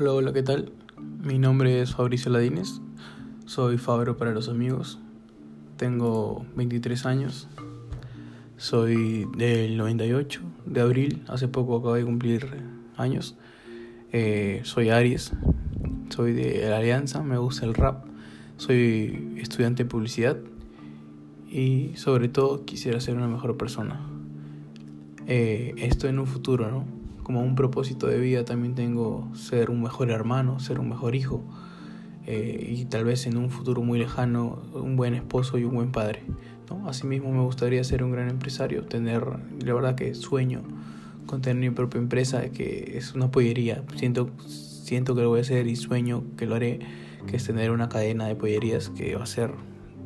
Hola, hola, ¿qué tal? Mi nombre es Fabricio Ladines, soy Fabro para los amigos, tengo 23 años, soy del 98, de abril, hace poco acabo de cumplir años, eh, soy Aries, soy de la Alianza, me gusta el rap, soy estudiante de publicidad. Y sobre todo quisiera ser una mejor persona. Eh, esto en un futuro, ¿no? Como un propósito de vida también tengo ser un mejor hermano, ser un mejor hijo eh, y tal vez en un futuro muy lejano un buen esposo y un buen padre. ¿no? Asimismo me gustaría ser un gran empresario, tener, la verdad que sueño con tener mi propia empresa que es una pollería. Siento, siento que lo voy a hacer y sueño que lo haré, que es tener una cadena de pollerías que va a ser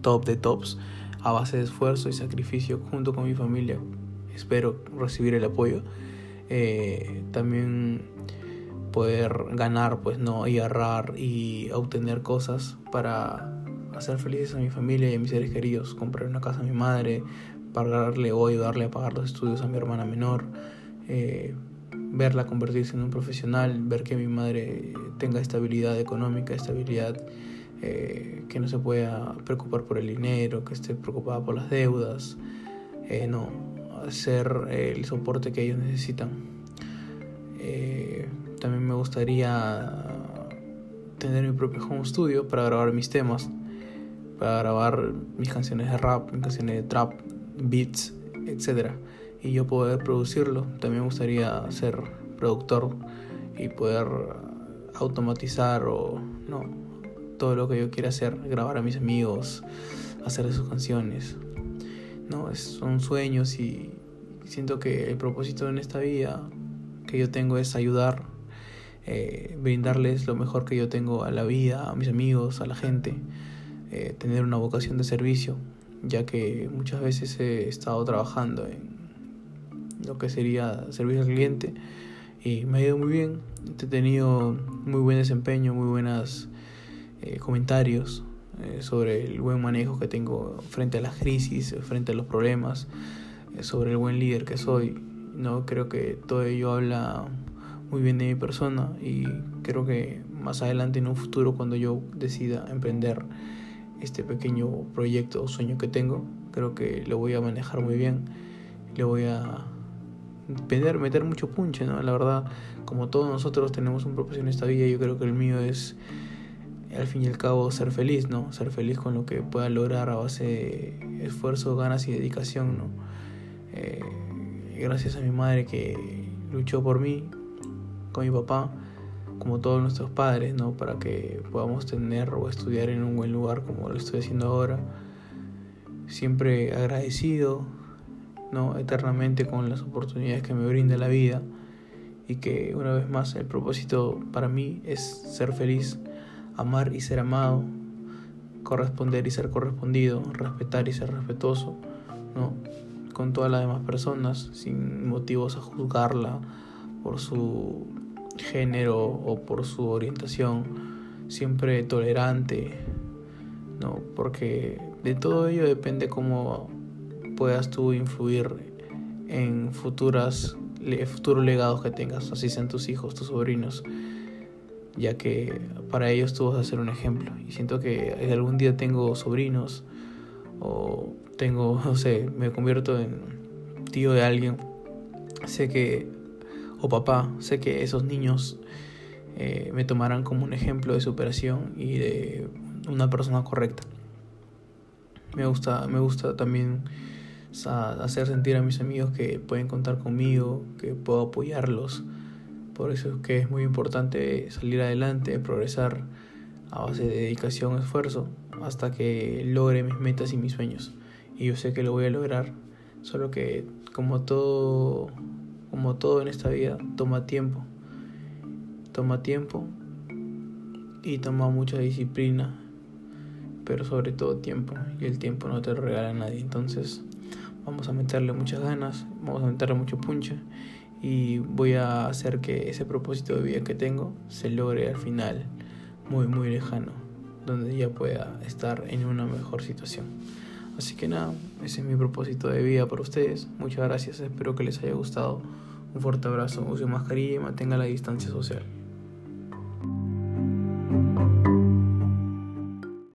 top de tops a base de esfuerzo y sacrificio junto con mi familia. Espero recibir el apoyo eh, también poder ganar, pues no, y ahorrar y obtener cosas para hacer felices a mi familia y a mis seres queridos, comprar una casa a mi madre, pagarle o ayudarle a pagar los estudios a mi hermana menor, eh, verla convertirse en un profesional, ver que mi madre tenga estabilidad económica, estabilidad eh, que no se pueda preocupar por el dinero, que esté preocupada por las deudas, no, ser el soporte que ellos necesitan. Eh, también me gustaría tener mi propio home studio para grabar mis temas, para grabar mis canciones de rap, mis canciones de trap, beats, etc. Y yo poder producirlo. También me gustaría ser productor y poder automatizar o no todo lo que yo quiera hacer, grabar a mis amigos, hacer sus canciones. No, son sueños y siento que el propósito en esta vida que yo tengo es ayudar, eh, brindarles lo mejor que yo tengo a la vida, a mis amigos, a la gente, eh, tener una vocación de servicio, ya que muchas veces he estado trabajando en lo que sería servicio al cliente y me ha ido muy bien, he tenido muy buen desempeño, muy buenos eh, comentarios sobre el buen manejo que tengo frente a las crisis, frente a los problemas, sobre el buen líder que soy. No creo que todo ello habla muy bien de mi persona y creo que más adelante en un futuro cuando yo decida emprender este pequeño proyecto o sueño que tengo, creo que lo voy a manejar muy bien. Le voy a meter mucho punche, ¿no? La verdad, como todos nosotros tenemos un propósito en esta vida, yo creo que el mío es al fin y al cabo ser feliz, ¿no? Ser feliz con lo que pueda lograr a base de esfuerzo, ganas y dedicación, ¿no? Eh, gracias a mi madre que luchó por mí, con mi papá, como todos nuestros padres, ¿no? Para que podamos tener o estudiar en un buen lugar como lo estoy haciendo ahora. Siempre agradecido, ¿no? Eternamente con las oportunidades que me brinda la vida y que una vez más el propósito para mí es ser feliz amar y ser amado, corresponder y ser correspondido, respetar y ser respetuoso, ¿no? Con todas las demás personas, sin motivos a juzgarla por su género o por su orientación, siempre tolerante, ¿no? Porque de todo ello depende cómo puedas tú influir en futuras futuros legados que tengas, así sean tus hijos, tus sobrinos ya que para ellos tú vas a ser un ejemplo. Y siento que algún día tengo sobrinos o tengo, no sé, me convierto en tío de alguien, sé que, o papá, sé que esos niños eh, me tomarán como un ejemplo de superación y de una persona correcta. Me gusta, me gusta también hacer sentir a mis amigos que pueden contar conmigo, que puedo apoyarlos por eso es que es muy importante salir adelante, progresar a base de dedicación, esfuerzo, hasta que logre mis metas y mis sueños. Y yo sé que lo voy a lograr, solo que como todo, como todo en esta vida, toma tiempo. Toma tiempo y toma mucha disciplina, pero sobre todo tiempo. Y el tiempo no te lo regala nadie. Entonces, vamos a meterle muchas ganas, vamos a meterle mucho punche y voy a hacer que ese propósito de vida que tengo se logre al final muy muy lejano donde ya pueda estar en una mejor situación. Así que nada ese es mi propósito de vida para ustedes. Muchas gracias espero que les haya gustado. Un fuerte abrazo use mascarilla y mantenga la distancia social